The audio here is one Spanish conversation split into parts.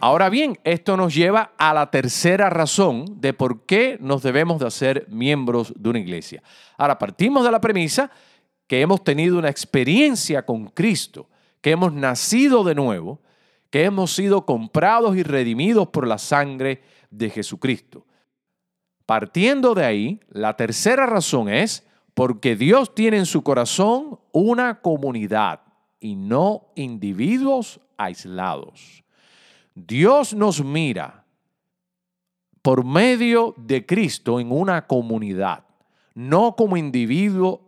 Ahora bien, esto nos lleva a la tercera razón de por qué nos debemos de hacer miembros de una iglesia. Ahora, partimos de la premisa que hemos tenido una experiencia con Cristo, que hemos nacido de nuevo, que hemos sido comprados y redimidos por la sangre de Jesucristo. Partiendo de ahí, la tercera razón es porque Dios tiene en su corazón una comunidad y no individuos aislados. Dios nos mira por medio de Cristo en una comunidad, no como individuo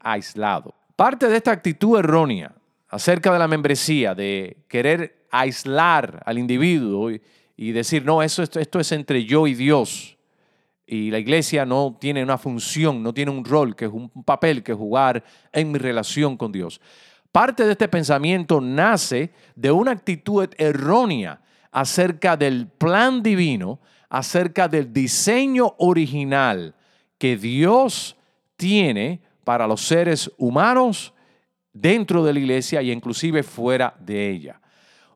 aislado. Parte de esta actitud errónea acerca de la membresía, de querer aislar al individuo y, decir, no, eso, esto, esto es entre yo y Dios. Y la iglesia no tiene una función, no tiene un rol, que es un papel que jugar en mi relación con Dios. Parte de este pensamiento nace de una actitud errónea acerca del plan divino, acerca del diseño original que Dios tiene para los seres humanos dentro de la iglesia y inclusive fuera de ella.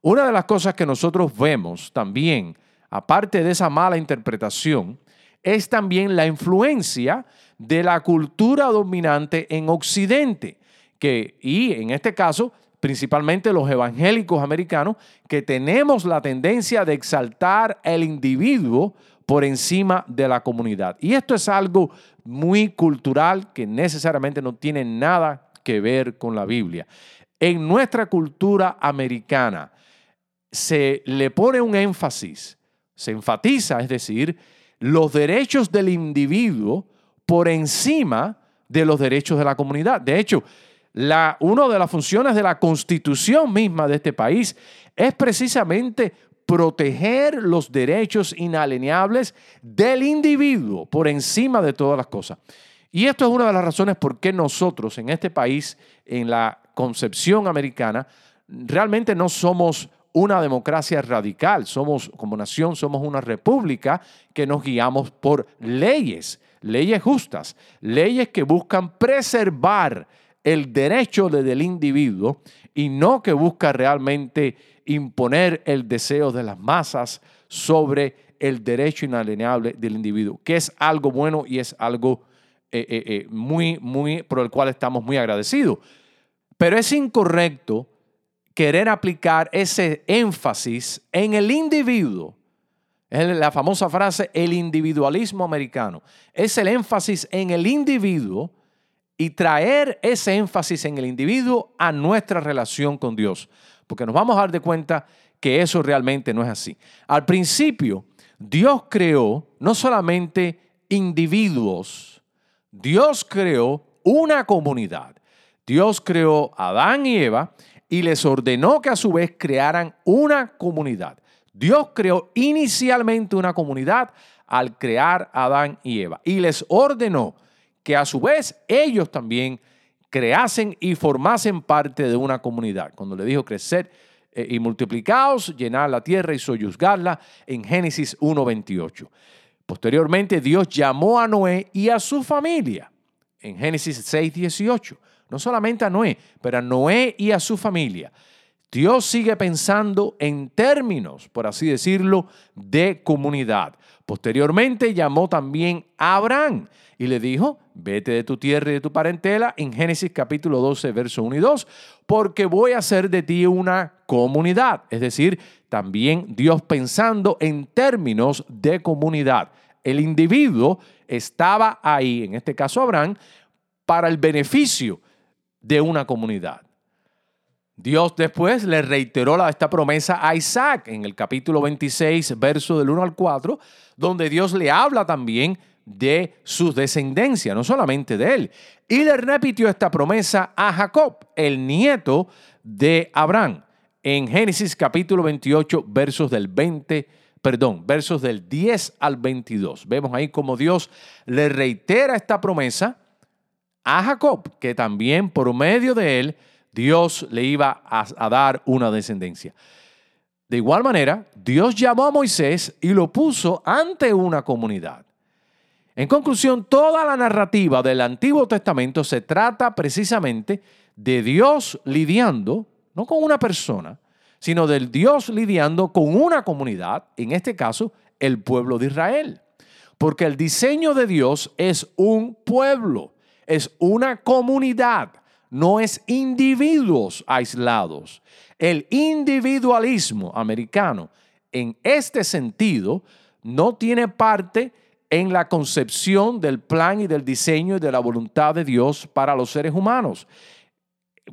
Una de las cosas que nosotros vemos también, aparte de esa mala interpretación, es también la influencia de la cultura dominante en Occidente, que, y en este caso, principalmente los evangélicos americanos, que tenemos la tendencia de exaltar el individuo por encima de la comunidad. Y esto es algo muy cultural que necesariamente no tiene nada que ver con la Biblia. En nuestra cultura americana se le pone un énfasis, se enfatiza, es decir, los derechos del individuo por encima de los derechos de la comunidad. De hecho, una de las funciones de la constitución misma de este país es precisamente proteger los derechos inalienables del individuo por encima de todas las cosas. Y esto es una de las razones por qué nosotros en este país, en la concepción americana, realmente no somos una democracia radical, somos como nación, somos una república que nos guiamos por leyes, leyes justas, leyes que buscan preservar el derecho del individuo y no que busca realmente imponer el deseo de las masas sobre el derecho inalienable del individuo, que es algo bueno y es algo eh, eh, eh, muy, muy, por el cual estamos muy agradecidos. Pero es incorrecto querer aplicar ese énfasis en el individuo. Es la famosa frase, el individualismo americano. Es el énfasis en el individuo y traer ese énfasis en el individuo a nuestra relación con Dios. Porque nos vamos a dar de cuenta que eso realmente no es así. Al principio, Dios creó no solamente individuos, Dios creó una comunidad. Dios creó a Adán y Eva y les ordenó que a su vez crearan una comunidad. Dios creó inicialmente una comunidad al crear a Adán y Eva y les ordenó que a su vez ellos también creasen y formasen parte de una comunidad. Cuando le dijo crecer eh, y multiplicaos, llenar la tierra y soyuzgarla en Génesis 1.28. Posteriormente Dios llamó a Noé y a su familia en Génesis 6.18. No solamente a Noé, pero a Noé y a su familia. Dios sigue pensando en términos, por así decirlo, de comunidad. Posteriormente llamó también a Abraham y le dijo, vete de tu tierra y de tu parentela, en Génesis capítulo 12, verso 1 y 2, porque voy a hacer de ti una comunidad. Es decir, también Dios pensando en términos de comunidad. El individuo estaba ahí, en este caso Abraham, para el beneficio de una comunidad. Dios después le reiteró esta promesa a Isaac en el capítulo 26, verso del 1 al 4, donde Dios le habla también de su descendencia, no solamente de él. Y le repitió esta promesa a Jacob, el nieto de Abraham, en Génesis capítulo 28, versos del 20, perdón, versos del 10 al 22. Vemos ahí como Dios le reitera esta promesa a Jacob, que también por medio de él Dios le iba a, dar una descendencia. De igual manera, Dios llamó a Moisés y lo puso ante una comunidad. En conclusión, toda la narrativa del Antiguo Testamento se trata precisamente de Dios lidiando, no con una persona, sino del Dios lidiando con una comunidad, en este caso, el pueblo de Israel. Porque el diseño de Dios es un pueblo, es una comunidad no es individuos aislados. El individualismo americano, en este sentido, no tiene parte en la concepción del plan y del diseño y de la voluntad de Dios para los seres humanos.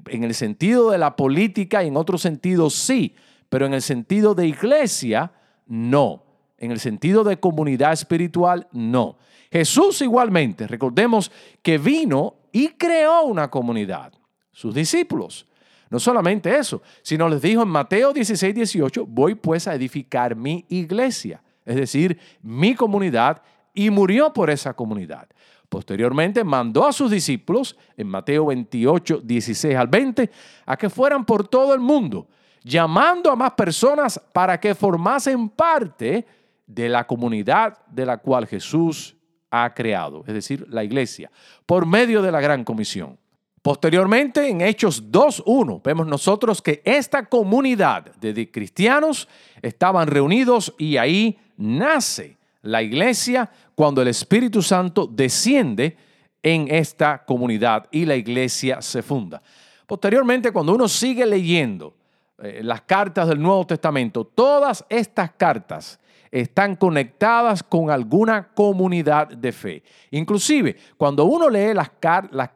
En el sentido de la política y en otro sentido sí, pero en el sentido de iglesia, no. En el sentido de comunidad espiritual, no. Jesús igualmente, recordemos que vino y creó una comunidad, sus discípulos. No solamente eso, sino les dijo en Mateo 16, 18, voy pues a edificar mi iglesia, es decir, mi comunidad, y murió por esa comunidad. Posteriormente mandó a sus discípulos, en Mateo 28, 16 al 20, a que fueran por todo el mundo, llamando a más personas para que formasen parte de la comunidad de la cual Jesús ha creado, es decir, la iglesia, por medio de la gran comisión. Posteriormente, en Hechos 2.1, vemos nosotros que esta comunidad de cristianos estaban reunidos y ahí nace la iglesia cuando el Espíritu Santo desciende en esta comunidad y la iglesia se funda. Posteriormente, cuando uno sigue leyendo eh, las cartas del Nuevo Testamento, todas estas cartas están conectadas con alguna comunidad de fe. Inclusive, cuando uno lee las,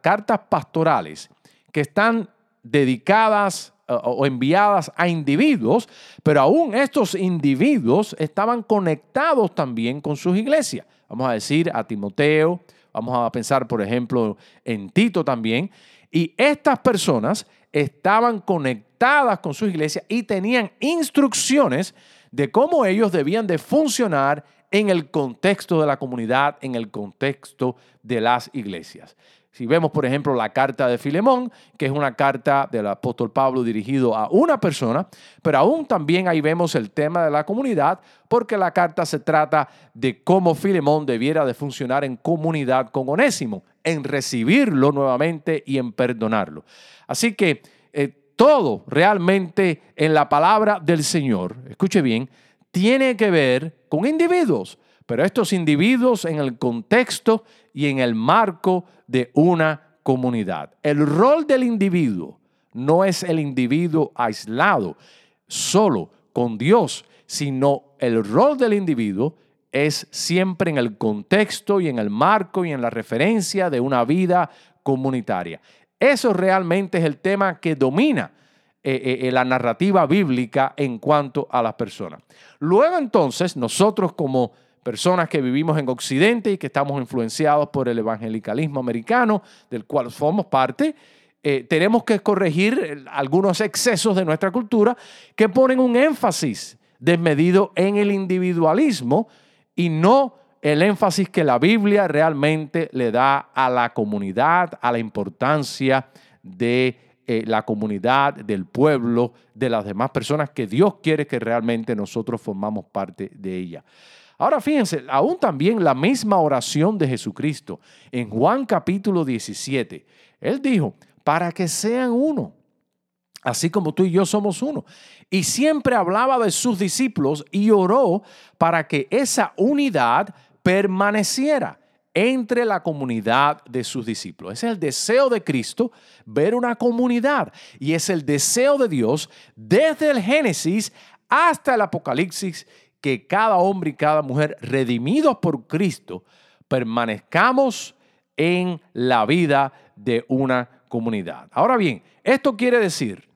cartas pastorales que están dedicadas eh, o enviadas a individuos, pero aún estos individuos estaban conectados también con sus iglesias. Vamos a decir a Timoteo, vamos a pensar, por ejemplo, en Tito también. Y estas personas estaban conectadas con sus iglesias y tenían instrucciones de cómo ellos debían de funcionar en el contexto de la comunidad, en el contexto de las iglesias. Si vemos, por ejemplo, la carta de Filemón, que es una carta del apóstol Pablo dirigido a una persona, pero aún también ahí vemos el tema de la comunidad, porque la carta se trata de cómo Filemón debiera de funcionar en comunidad con Onésimo, en recibirlo nuevamente y en perdonarlo. Así que eh, todo realmente en la palabra del Señor, escuche bien, tiene que ver con individuos, pero estos individuos en el contexto y en el marco de una comunidad. El rol del individuo no es el individuo aislado, solo con Dios, sino el rol del individuo es siempre en el contexto y en el marco y en la referencia de una vida comunitaria. Eso realmente es el tema que domina eh, eh, eh, la narrativa bíblica en cuanto a las personas. Luego entonces, nosotros como personas que vivimos en Occidente y que estamos influenciados por el evangelicalismo americano, del cual somos parte, tenemos que corregir algunos excesos de nuestra cultura que ponen un énfasis desmedido en el individualismo y no el énfasis que la Biblia realmente le da a la comunidad, a la importancia de eh, la comunidad, del pueblo, de las demás personas que Dios quiere que realmente nosotros formamos parte de ella. Ahora fíjense, aún también la misma oración de Jesucristo en Juan capítulo 17, Él dijo, para que sean uno, así como tú y yo somos uno. Y siempre hablaba de sus discípulos y oró para que esa unidad permaneciera entre la comunidad de sus discípulos. Es el deseo de Cristo ver una comunidad y es el deseo de Dios desde el Génesis hasta el Apocalipsis que cada hombre y cada mujer redimidos por Cristo permanezcamos en la vida de una comunidad. Ahora bien, esto quiere decir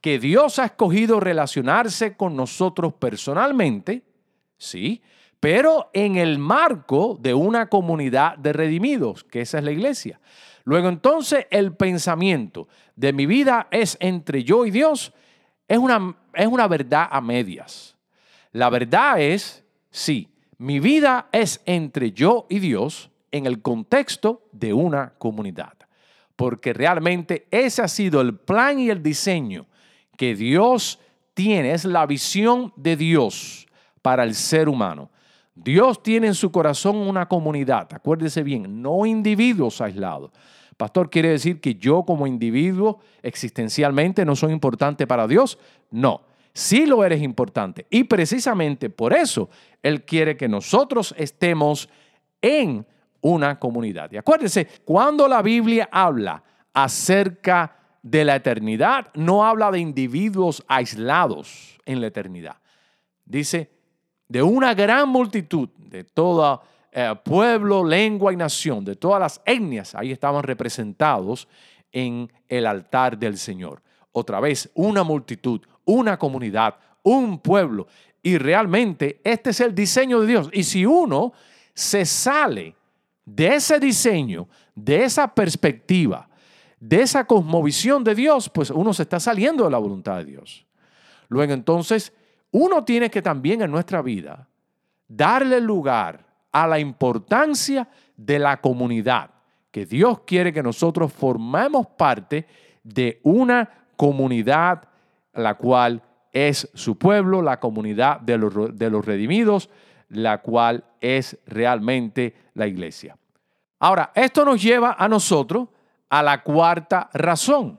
que Dios ha escogido relacionarse con nosotros personalmente, sí, pero en el marco de una comunidad de redimidos, que esa es la iglesia. Luego entonces el pensamiento de mi vida es entre yo y Dios, es una, es una verdad a medias. La verdad es, sí, mi vida es entre yo y Dios en el contexto de una comunidad. Porque realmente ese ha sido el plan y el diseño que Dios tiene, es la visión de Dios para el ser humano. Dios tiene en su corazón una comunidad, acuérdese bien, no individuos aislados. Pastor, ¿quiere decir que yo como individuo existencialmente no soy importante para Dios? No, sí lo eres importante. Y precisamente por eso Él quiere que nosotros estemos en una comunidad. Y acuérdese, cuando la Biblia habla acerca de la eternidad, no habla de individuos aislados en la eternidad. Dice, de una gran multitud, de todo eh, pueblo, lengua y nación, de todas las etnias, ahí estaban representados en el altar del Señor. Otra vez, una multitud, una comunidad, un pueblo. Y realmente este es el diseño de Dios. Y si uno se sale de ese diseño, de esa perspectiva, de esa cosmovisión de Dios, pues uno se está saliendo de la voluntad de Dios. Luego entonces uno tiene que también en nuestra vida darle lugar a la importancia de la comunidad, que Dios quiere que nosotros formemos parte de una comunidad, la cual es su pueblo, la comunidad de los, de los redimidos, la cual es realmente la iglesia. Ahora, esto nos lleva a nosotros a la cuarta razón.